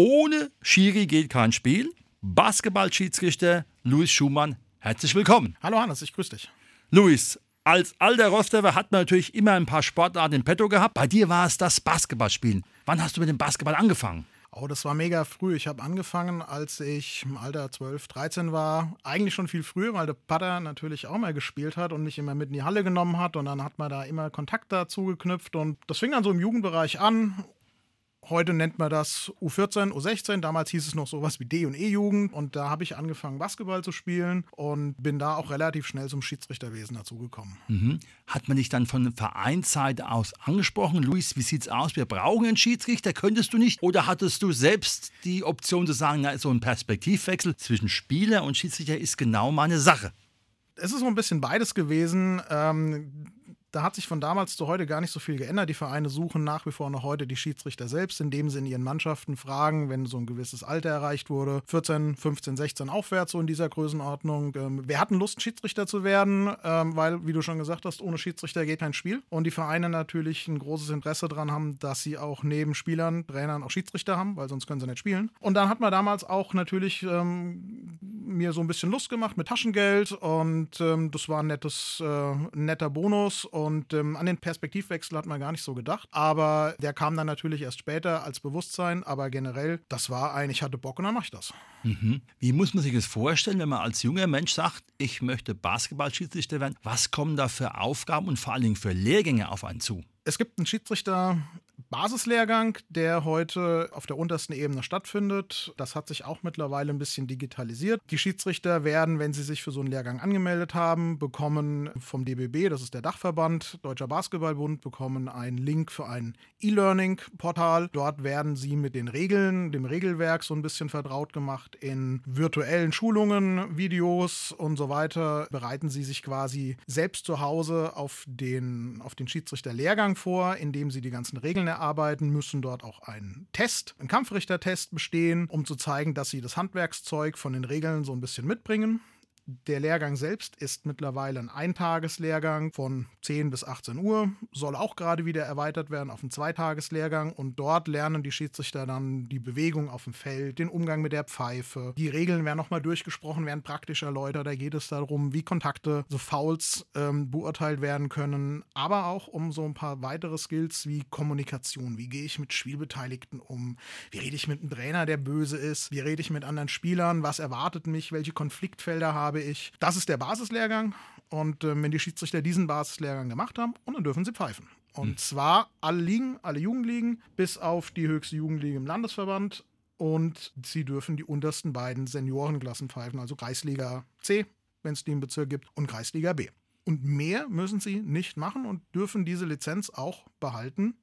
Ohne Schiri geht kein Spiel. Basketball-Schiedsrichter Luis Schumann, herzlich willkommen. Hallo Hannes, ich grüße dich. Luis, als alter Rostover hat man natürlich immer ein paar Sportarten in petto gehabt. Bei dir war es das Basketballspielen. Wann hast du mit dem Basketball angefangen? Oh, das war mega früh. Ich habe angefangen, als ich im Alter 12, 13 war. Eigentlich schon viel früher, weil der Pater natürlich auch mal gespielt hat und mich immer mit in die Halle genommen hat. Und dann hat man da immer Kontakt dazu geknüpft. Und das fing dann so im Jugendbereich an. Heute nennt man das U14, U16. Damals hieß es noch sowas wie D- und E-Jugend. Und da habe ich angefangen, Basketball zu spielen und bin da auch relativ schnell zum Schiedsrichterwesen dazugekommen. Mhm. Hat man dich dann von Vereinsseite aus angesprochen? Luis, wie sieht's aus? Wir brauchen einen Schiedsrichter. Könntest du nicht? Oder hattest du selbst die Option zu sagen, na, so ein Perspektivwechsel zwischen Spieler und Schiedsrichter ist genau meine Sache? Es ist so ein bisschen beides gewesen. Ähm, da hat sich von damals zu heute gar nicht so viel geändert. Die Vereine suchen nach wie vor noch heute die Schiedsrichter selbst, indem sie in ihren Mannschaften fragen, wenn so ein gewisses Alter erreicht wurde, 14, 15, 16 aufwärts, so in dieser Größenordnung. Ähm, wer hatten Lust, Schiedsrichter zu werden? Ähm, weil, wie du schon gesagt hast, ohne Schiedsrichter geht kein Spiel. Und die Vereine natürlich ein großes Interesse daran haben, dass sie auch neben Spielern, Trainern auch Schiedsrichter haben, weil sonst können sie nicht spielen. Und dann hat man damals auch natürlich ähm, mir so ein bisschen Lust gemacht mit Taschengeld und ähm, das war ein nettes, äh, netter Bonus und ähm, an den Perspektivwechsel hat man gar nicht so gedacht. Aber der kam dann natürlich erst später als Bewusstsein. Aber generell, das war ein, ich hatte Bock und dann mache ich das. Mhm. Wie muss man sich das vorstellen, wenn man als junger Mensch sagt, ich möchte Basketballschiedsrichter werden? Was kommen da für Aufgaben und vor allen Dingen für Lehrgänge auf einen zu? Es gibt einen Schiedsrichter Basislehrgang, der heute auf der untersten Ebene stattfindet. Das hat sich auch mittlerweile ein bisschen digitalisiert. Die Schiedsrichter werden, wenn sie sich für so einen Lehrgang angemeldet haben, bekommen vom DBB, das ist der Dachverband Deutscher Basketballbund, bekommen einen Link für ein E-Learning-Portal. Dort werden sie mit den Regeln, dem Regelwerk so ein bisschen vertraut gemacht. In virtuellen Schulungen, Videos und so weiter bereiten sie sich quasi selbst zu Hause auf den, auf den Schiedsrichterlehrgang vor, indem sie die ganzen Regeln erarbeiten, müssen dort auch einen Test, einen Kampfrichtertest bestehen, um zu zeigen, dass sie das Handwerkszeug von den Regeln so ein bisschen mitbringen. Der Lehrgang selbst ist mittlerweile ein Eintageslehrgang von 10 bis 18 Uhr, soll auch gerade wieder erweitert werden auf einen Zweitageslehrgang und dort lernen die Schiedsrichter dann die Bewegung auf dem Feld, den Umgang mit der Pfeife. Die Regeln werden nochmal durchgesprochen, werden praktisch erläutert. Da geht es darum, wie Kontakte, so Fouls ähm, beurteilt werden können, aber auch um so ein paar weitere Skills wie Kommunikation. Wie gehe ich mit Spielbeteiligten um? Wie rede ich mit einem Trainer, der böse ist? Wie rede ich mit anderen Spielern? Was erwartet mich? Welche Konfliktfelder habe ich? Das ist der Basislehrgang. Und äh, wenn die Schiedsrichter diesen Basislehrgang gemacht haben, und dann dürfen sie pfeifen. Und mhm. zwar alle Ligen, alle Jugendligen, bis auf die höchste Jugendliga im Landesverband. Und sie dürfen die untersten beiden Seniorenklassen pfeifen, also Kreisliga C, wenn es die im Bezirk gibt, und Kreisliga B. Und mehr müssen sie nicht machen und dürfen diese Lizenz auch behalten,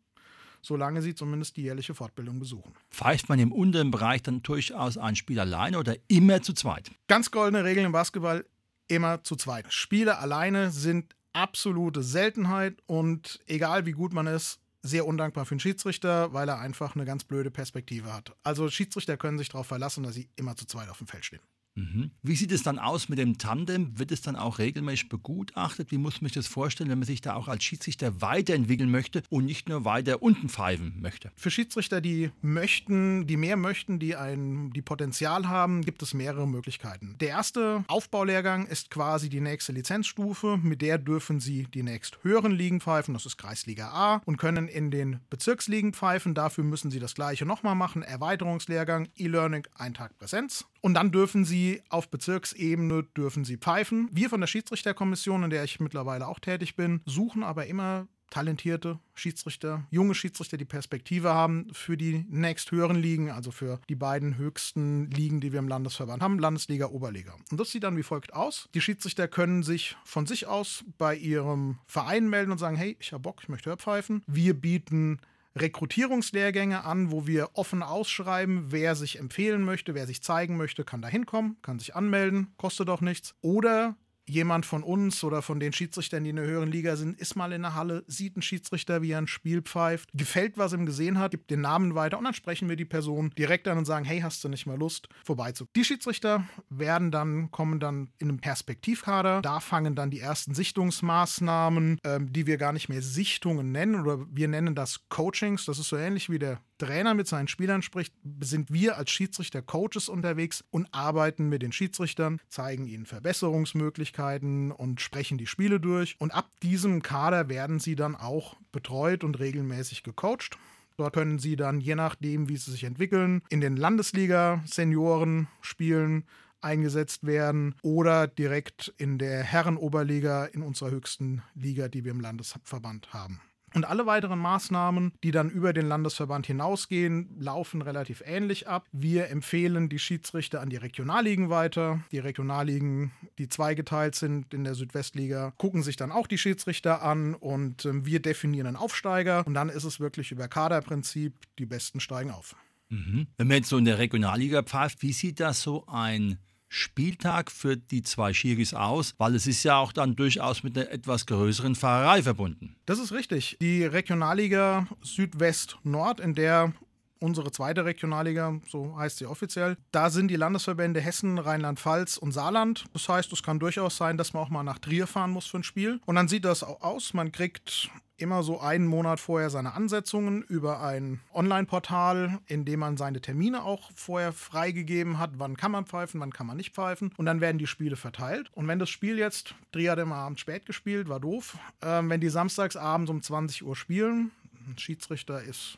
solange sie zumindest die jährliche Fortbildung besuchen. Pfeift man im unteren Bereich dann durchaus ein Spiel alleine oder immer zu zweit? Ganz goldene Regeln im Basketball, immer zu zweit. Spiele alleine sind absolute Seltenheit und egal wie gut man ist, sehr undankbar für einen Schiedsrichter, weil er einfach eine ganz blöde Perspektive hat. Also Schiedsrichter können sich darauf verlassen, dass sie immer zu zweit auf dem Feld stehen. Mhm. Wie sieht es dann aus mit dem Tandem? Wird es dann auch regelmäßig begutachtet? Wie muss man sich das vorstellen, wenn man sich da auch als Schiedsrichter weiterentwickeln möchte und nicht nur weiter unten pfeifen möchte? Für Schiedsrichter, die möchten, die mehr möchten, die ein die Potenzial haben, gibt es mehrere Möglichkeiten. Der erste Aufbaulehrgang ist quasi die nächste Lizenzstufe, mit der dürfen sie die nächst höheren Ligen pfeifen, das ist Kreisliga A, und können in den Bezirksligen pfeifen. Dafür müssen sie das gleiche nochmal machen. Erweiterungslehrgang, E-Learning, ein Tag Präsenz. Und dann dürfen sie auf Bezirksebene dürfen sie pfeifen. Wir von der Schiedsrichterkommission, in der ich mittlerweile auch tätig bin, suchen aber immer talentierte Schiedsrichter, junge Schiedsrichter, die Perspektive haben für die nächsthöheren Ligen, also für die beiden höchsten Ligen, die wir im Landesverband haben, Landesliga, Oberliga. Und das sieht dann wie folgt aus. Die Schiedsrichter können sich von sich aus bei ihrem Verein melden und sagen, hey, ich habe Bock, ich möchte Hörpfeifen. Wir bieten Rekrutierungslehrgänge an, wo wir offen ausschreiben, wer sich empfehlen möchte, wer sich zeigen möchte, kann da hinkommen, kann sich anmelden, kostet auch nichts. Oder jemand von uns oder von den Schiedsrichtern, die in der höheren Liga sind, ist mal in der Halle, sieht einen Schiedsrichter, wie er ein Spiel pfeift, gefällt, was er gesehen hat, gibt den Namen weiter und dann sprechen wir die Person direkt an und sagen, hey, hast du nicht mal Lust, vorbeizukommen. Die Schiedsrichter werden dann, kommen dann in einem Perspektivkader. Da fangen dann die ersten Sichtungsmaßnahmen, ähm, die wir gar nicht mehr Sichtungen nennen oder wir nennen das Coachings. Das ist so ähnlich wie der Trainer mit seinen Spielern spricht, sind wir als Schiedsrichter Coaches unterwegs und arbeiten mit den Schiedsrichtern, zeigen ihnen Verbesserungsmöglichkeiten und sprechen die Spiele durch. Und ab diesem Kader werden sie dann auch betreut und regelmäßig gecoacht. Dort können sie dann, je nachdem, wie sie sich entwickeln, in den Landesliga-Senioren spielen, eingesetzt werden oder direkt in der Herrenoberliga in unserer höchsten Liga, die wir im Landesverband haben. Und alle weiteren Maßnahmen, die dann über den Landesverband hinausgehen, laufen relativ ähnlich ab. Wir empfehlen die Schiedsrichter an die Regionalligen weiter. Die Regionalligen, die zweigeteilt sind in der Südwestliga, gucken sich dann auch die Schiedsrichter an und äh, wir definieren einen Aufsteiger. Und dann ist es wirklich über Kaderprinzip, die Besten steigen auf. Mhm. Wenn man jetzt so in der Regionalliga pfeift, wie sieht das so ein Spieltag für die zwei Schiris aus, weil es ist ja auch dann durchaus mit einer etwas größeren Fahrerei verbunden. Das ist richtig. Die Regionalliga Südwest-Nord, in der unsere zweite Regionalliga, so heißt sie offiziell. Da sind die Landesverbände Hessen, Rheinland-Pfalz und Saarland. Das heißt, es kann durchaus sein, dass man auch mal nach Trier fahren muss für ein Spiel. Und dann sieht das auch aus. Man kriegt immer so einen Monat vorher seine Ansetzungen über ein Online-Portal, in dem man seine Termine auch vorher freigegeben hat. Wann kann man pfeifen, wann kann man nicht pfeifen. Und dann werden die Spiele verteilt. Und wenn das Spiel jetzt, Trier hat immer abends spät gespielt, war doof. Ähm, wenn die samstags abends um 20 Uhr spielen, ein Schiedsrichter ist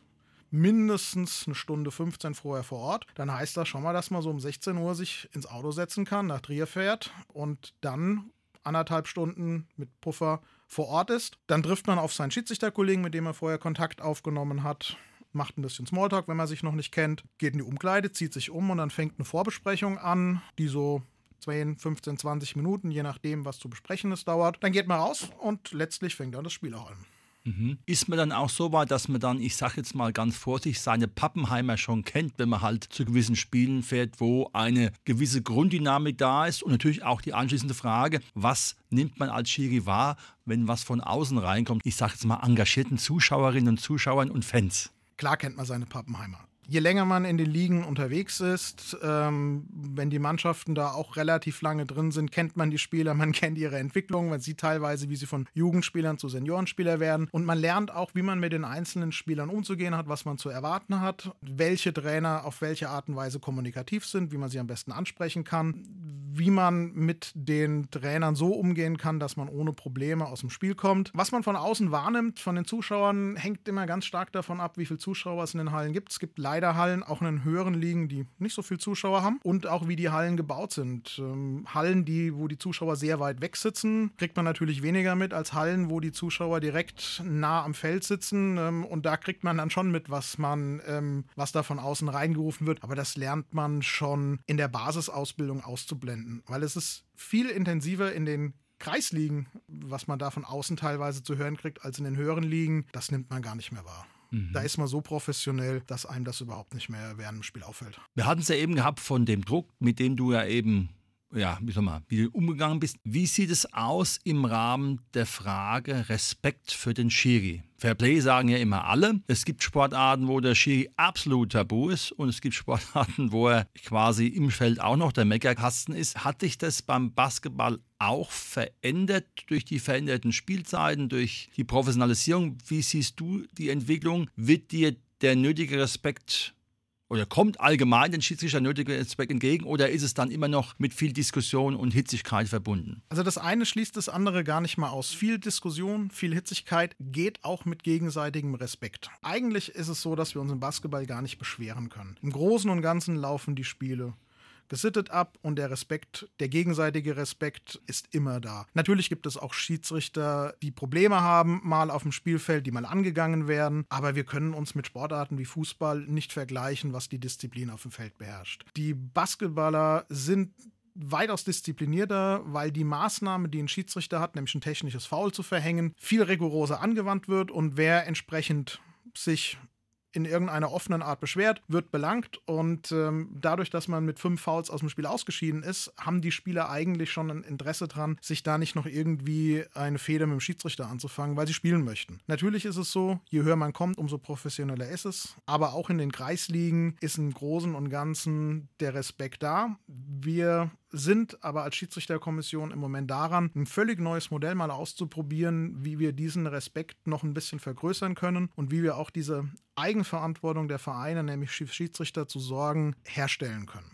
mindestens eine Stunde 15 vorher vor Ort. Dann heißt das schon mal, dass man so um 16 Uhr sich ins Auto setzen kann, nach Trier fährt und dann anderthalb Stunden mit Puffer vor Ort ist. Dann trifft man auf seinen Schiedsrichterkollegen, mit dem er vorher Kontakt aufgenommen hat, macht ein bisschen Smalltalk, wenn man sich noch nicht kennt, geht in die Umkleide, zieht sich um und dann fängt eine Vorbesprechung an, die so 10, 15, 20 Minuten, je nachdem, was zu besprechen ist, dauert. Dann geht man raus und letztlich fängt dann das Spiel auch an. Mhm. Ist man dann auch so weit, dass man dann, ich sage jetzt mal ganz vorsichtig, seine Pappenheimer schon kennt, wenn man halt zu gewissen Spielen fährt, wo eine gewisse Grunddynamik da ist und natürlich auch die anschließende Frage, was nimmt man als Schiri wahr, wenn was von außen reinkommt? Ich sage jetzt mal engagierten Zuschauerinnen und Zuschauern und Fans. Klar kennt man seine Pappenheimer je länger man in den Ligen unterwegs ist, ähm, wenn die Mannschaften da auch relativ lange drin sind, kennt man die Spieler, man kennt ihre Entwicklung, man sieht teilweise, wie sie von Jugendspielern zu Seniorenspielern werden. Und man lernt auch, wie man mit den einzelnen Spielern umzugehen hat, was man zu erwarten hat, welche Trainer auf welche Art und Weise kommunikativ sind, wie man sie am besten ansprechen kann, wie man mit den Trainern so umgehen kann, dass man ohne Probleme aus dem Spiel kommt. Was man von außen wahrnimmt, von den Zuschauern, hängt immer ganz stark davon ab, wie viele Zuschauer es in den Hallen gibt. Es gibt leider Hallen, auch in den höheren Ligen, die nicht so viele Zuschauer haben und auch wie die Hallen gebaut sind. Ähm, Hallen, die, wo die Zuschauer sehr weit weg sitzen, kriegt man natürlich weniger mit als Hallen, wo die Zuschauer direkt nah am Feld sitzen ähm, und da kriegt man dann schon mit, was man, ähm, was da von außen reingerufen wird. Aber das lernt man schon in der Basisausbildung auszublenden finden, weil es ist viel intensiver in den Kreisligen, was man da von außen teilweise zu hören kriegt, als in den höheren Ligen. Das nimmt man gar nicht mehr wahr. Mhm. Da ist man so professionell, dass einem das überhaupt nicht mehr während dem Spiel auffällt. Wir hatten es ja eben gehabt von dem Druck, mit dem du ja eben ja, wie soll man, wie du umgegangen bist. Wie sieht es aus im Rahmen der Frage Respekt für den Schiri? Fairplay sagen ja immer alle. Es gibt Sportarten, wo der Schiri absolut tabu ist und es gibt Sportarten, wo er quasi im Feld auch noch der Meckerkasten ist. Hat dich das beim Basketball auch verändert durch die veränderten Spielzeiten, durch die Professionalisierung? Wie siehst du die Entwicklung? Wird dir der nötige Respekt oder kommt allgemein den Schiedsrichter nötige Respekt entgegen oder ist es dann immer noch mit viel Diskussion und Hitzigkeit verbunden? Also das eine schließt das andere gar nicht mal aus. Viel Diskussion, viel Hitzigkeit geht auch mit gegenseitigem Respekt. Eigentlich ist es so, dass wir uns im Basketball gar nicht beschweren können. Im Großen und Ganzen laufen die Spiele gesittet ab und der Respekt, der gegenseitige Respekt ist immer da. Natürlich gibt es auch Schiedsrichter, die Probleme haben, mal auf dem Spielfeld, die mal angegangen werden, aber wir können uns mit Sportarten wie Fußball nicht vergleichen, was die Disziplin auf dem Feld beherrscht. Die Basketballer sind weitaus disziplinierter, weil die Maßnahme, die ein Schiedsrichter hat, nämlich ein technisches Foul zu verhängen, viel rigoroser angewandt wird und wer entsprechend sich in irgendeiner offenen Art beschwert, wird belangt und ähm, dadurch, dass man mit fünf Fouls aus dem Spiel ausgeschieden ist, haben die Spieler eigentlich schon ein Interesse dran, sich da nicht noch irgendwie eine Feder mit dem Schiedsrichter anzufangen, weil sie spielen möchten. Natürlich ist es so, je höher man kommt, umso professioneller ist es, aber auch in den Kreisligen ist im Großen und Ganzen der Respekt da. Wir sind aber als Schiedsrichterkommission im Moment daran, ein völlig neues Modell mal auszuprobieren, wie wir diesen Respekt noch ein bisschen vergrößern können und wie wir auch diese Eigenverantwortung der Vereine, nämlich Schiedsrichter zu sorgen, herstellen können.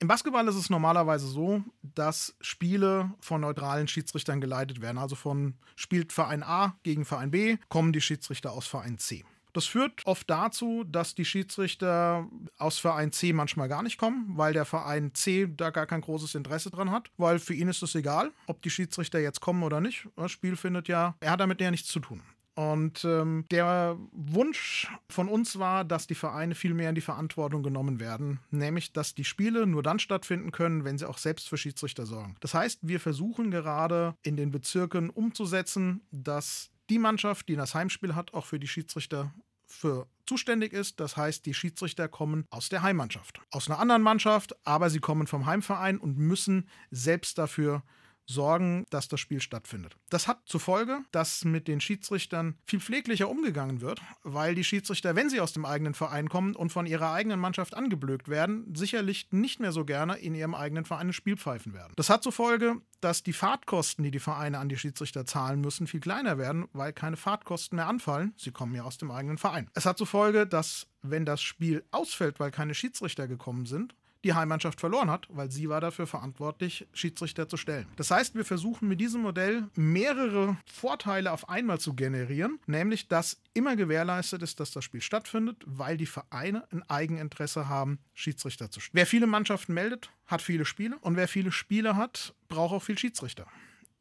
Im Basketball ist es normalerweise so, dass Spiele von neutralen Schiedsrichtern geleitet werden. Also von spielt Verein A gegen Verein B, kommen die Schiedsrichter aus Verein C. Das führt oft dazu, dass die Schiedsrichter aus Verein C manchmal gar nicht kommen, weil der Verein C da gar kein großes Interesse dran hat, weil für ihn ist es egal, ob die Schiedsrichter jetzt kommen oder nicht. Das Spiel findet ja, er hat damit ja nichts zu tun. Und ähm, der Wunsch von uns war, dass die Vereine viel mehr in die Verantwortung genommen werden, nämlich dass die Spiele nur dann stattfinden können, wenn sie auch selbst für Schiedsrichter sorgen. Das heißt, wir versuchen gerade in den Bezirken umzusetzen, dass die Mannschaft, die das Heimspiel hat, auch für die Schiedsrichter für zuständig ist. Das heißt, die Schiedsrichter kommen aus der Heimmannschaft, aus einer anderen Mannschaft, aber sie kommen vom Heimverein und müssen selbst dafür sorgen, dass das Spiel stattfindet. Das hat zur Folge, dass mit den Schiedsrichtern viel pfleglicher umgegangen wird, weil die Schiedsrichter, wenn sie aus dem eigenen Verein kommen und von ihrer eigenen Mannschaft angeblökt werden, sicherlich nicht mehr so gerne in ihrem eigenen Verein ein Spiel pfeifen werden. Das hat zur Folge, dass die Fahrtkosten, die die Vereine an die Schiedsrichter zahlen müssen, viel kleiner werden, weil keine Fahrtkosten mehr anfallen. Sie kommen ja aus dem eigenen Verein. Es hat zur Folge, dass wenn das Spiel ausfällt, weil keine Schiedsrichter gekommen sind, die Heimmannschaft verloren hat, weil sie war dafür verantwortlich, Schiedsrichter zu stellen. Das heißt, wir versuchen mit diesem Modell mehrere Vorteile auf einmal zu generieren, nämlich dass immer gewährleistet ist, dass das Spiel stattfindet, weil die Vereine ein Eigeninteresse haben, Schiedsrichter zu stellen. Wer viele Mannschaften meldet, hat viele Spiele und wer viele Spiele hat, braucht auch viel Schiedsrichter.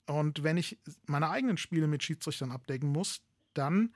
Und wenn ich meine eigenen Spiele mit Schiedsrichtern abdecken muss, dann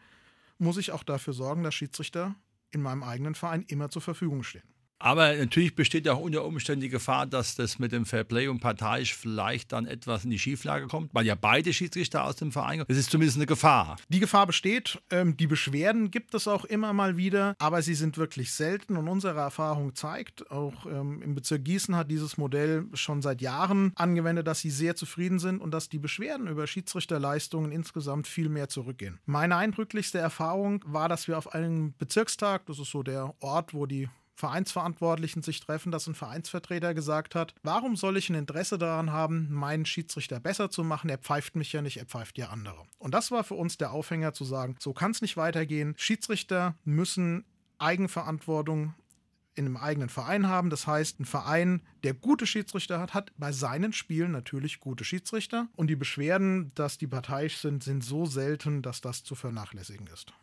muss ich auch dafür sorgen, dass Schiedsrichter in meinem eigenen Verein immer zur Verfügung stehen. Aber natürlich besteht auch unter Umständen die Gefahr, dass das mit dem Fairplay und parteiisch vielleicht dann etwas in die Schieflage kommt, weil ja beide Schiedsrichter aus dem Verein kommen. Das ist zumindest eine Gefahr. Die Gefahr besteht. Ähm, die Beschwerden gibt es auch immer mal wieder, aber sie sind wirklich selten und unsere Erfahrung zeigt, auch ähm, im Bezirk Gießen hat dieses Modell schon seit Jahren angewendet, dass sie sehr zufrieden sind und dass die Beschwerden über Schiedsrichterleistungen insgesamt viel mehr zurückgehen. Meine eindrücklichste Erfahrung war, dass wir auf einem Bezirkstag, das ist so der Ort, wo die Vereinsverantwortlichen sich treffen, dass ein Vereinsvertreter gesagt hat, warum soll ich ein Interesse daran haben, meinen Schiedsrichter besser zu machen? Er pfeift mich ja nicht, er pfeift ja andere. Und das war für uns der Aufhänger zu sagen, so kann es nicht weitergehen. Schiedsrichter müssen Eigenverantwortung in einem eigenen Verein haben. Das heißt, ein Verein, der gute Schiedsrichter hat, hat bei seinen Spielen natürlich gute Schiedsrichter. Und die Beschwerden, dass die parteiisch sind, sind so selten, dass das zu vernachlässigen ist.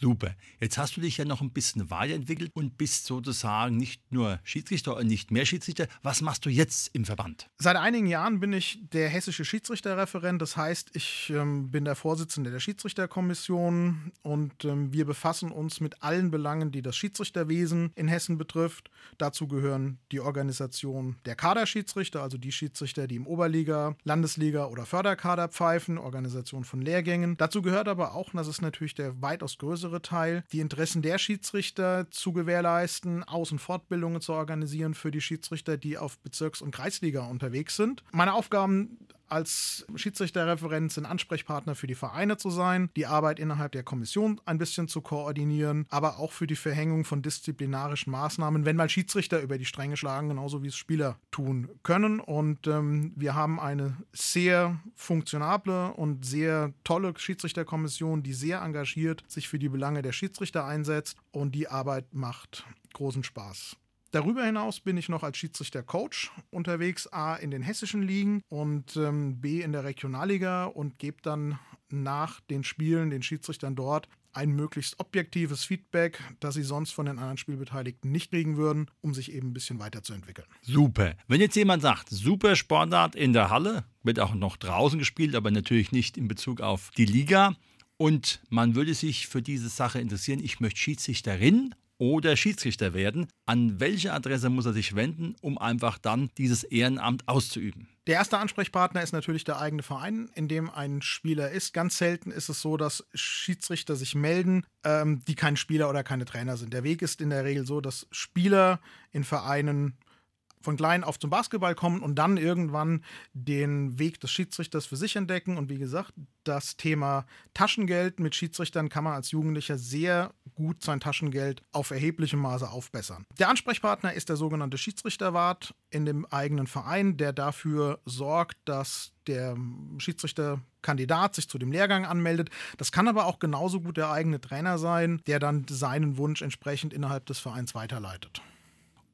Super. Jetzt hast du dich ja noch ein bisschen weiterentwickelt und bist sozusagen nicht nur Schiedsrichter und nicht mehr Schiedsrichter. Was machst du jetzt im Verband? Seit einigen Jahren bin ich der hessische Schiedsrichterreferent. Das heißt, ich ähm, bin der Vorsitzende der Schiedsrichterkommission und ähm, wir befassen uns mit allen Belangen, die das Schiedsrichterwesen in Hessen betrifft. Dazu gehören die Organisation der Kaderschiedsrichter, also die Schiedsrichter, die im Oberliga, Landesliga oder Förderkader pfeifen, Organisation von Lehrgängen. Dazu gehört aber auch, und das ist natürlich der weitaus größere größere Teil, die Interessen der Schiedsrichter zu gewährleisten, Aus- und Fortbildungen zu organisieren für die Schiedsrichter, die auf Bezirks- und Kreisliga unterwegs sind. Meine Aufgaben als Schiedsrichterreferent sind Ansprechpartner für die Vereine zu sein, die Arbeit innerhalb der Kommission ein bisschen zu koordinieren, aber auch für die Verhängung von disziplinarischen Maßnahmen, wenn mal Schiedsrichter über die Stränge schlagen, genauso wie es Spieler tun können. Und ähm, wir haben eine sehr funktionable und sehr tolle Schiedsrichterkommission, die sehr engagiert sich für die Belange der Schiedsrichter einsetzt und die Arbeit macht großen Spaß. Darüber hinaus bin ich noch als Schiedsrichter-Coach unterwegs, A in den hessischen Ligen und ähm, B in der Regionalliga und gebe dann nach den Spielen den Schiedsrichtern dort ein möglichst objektives Feedback, das sie sonst von den anderen Spielbeteiligten nicht kriegen würden, um sich eben ein bisschen weiterzuentwickeln. Super. Wenn jetzt jemand sagt, super Sportart in der Halle, wird auch noch draußen gespielt, aber natürlich nicht in Bezug auf die Liga und man würde sich für diese Sache interessieren, ich möchte Schiedsrichterin oder Schiedsrichter werden. An welche Adresse muss er sich wenden, um einfach dann dieses Ehrenamt auszuüben? Der erste Ansprechpartner ist natürlich der eigene Verein, in dem ein Spieler ist. Ganz selten ist es so, dass Schiedsrichter sich melden, ähm, die kein Spieler oder keine Trainer sind. Der Weg ist in der Regel so, dass Spieler in Vereinen von klein auf zum Basketball kommen und dann irgendwann den Weg des Schiedsrichters für sich entdecken. Und wie gesagt, das Thema Taschengeld mit Schiedsrichtern kann man als Jugendlicher sehr gut sein Taschengeld auf erheblichem Maße aufbessern. Der Ansprechpartner ist der sogenannte Schiedsrichterwart in dem eigenen Verein, der dafür sorgt, dass der Schiedsrichterkandidat sich zu dem Lehrgang anmeldet. Das kann aber auch genauso gut der eigene Trainer sein, der dann seinen Wunsch entsprechend innerhalb des Vereins weiterleitet.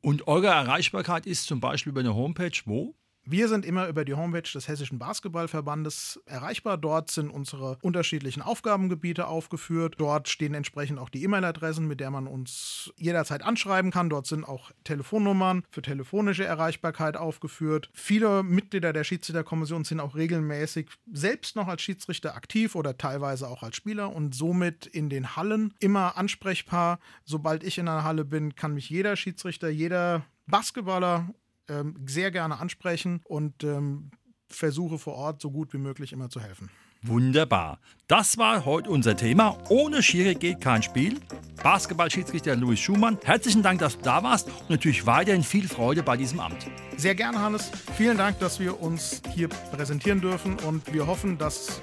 Und eure Erreichbarkeit ist zum Beispiel über eine Homepage wo? Wir sind immer über die Homepage des Hessischen Basketballverbandes erreichbar. Dort sind unsere unterschiedlichen Aufgabengebiete aufgeführt. Dort stehen entsprechend auch die E-Mail-Adressen, mit der man uns jederzeit anschreiben kann. Dort sind auch Telefonnummern für telefonische Erreichbarkeit aufgeführt. Viele Mitglieder der Schiedsrichterkommission sind auch regelmäßig selbst noch als Schiedsrichter aktiv oder teilweise auch als Spieler und somit in den Hallen immer ansprechbar. Sobald ich in einer Halle bin, kann mich jeder Schiedsrichter, jeder Basketballer ähm, sehr gerne ansprechen und ähm, versuche vor Ort so gut wie möglich immer zu helfen. Wunderbar. Das war heute unser Thema. Ohne Schiri geht kein Spiel. Basketballschiedsrichter Louis Schumann, herzlichen Dank, dass du da warst und natürlich weiterhin viel Freude bei diesem Amt. Sehr gerne, Hannes. Vielen Dank, dass wir uns hier präsentieren dürfen und wir hoffen, dass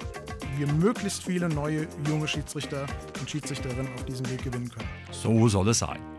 wir möglichst viele neue junge Schiedsrichter und Schiedsrichterinnen auf diesem Weg gewinnen können. So soll es sein.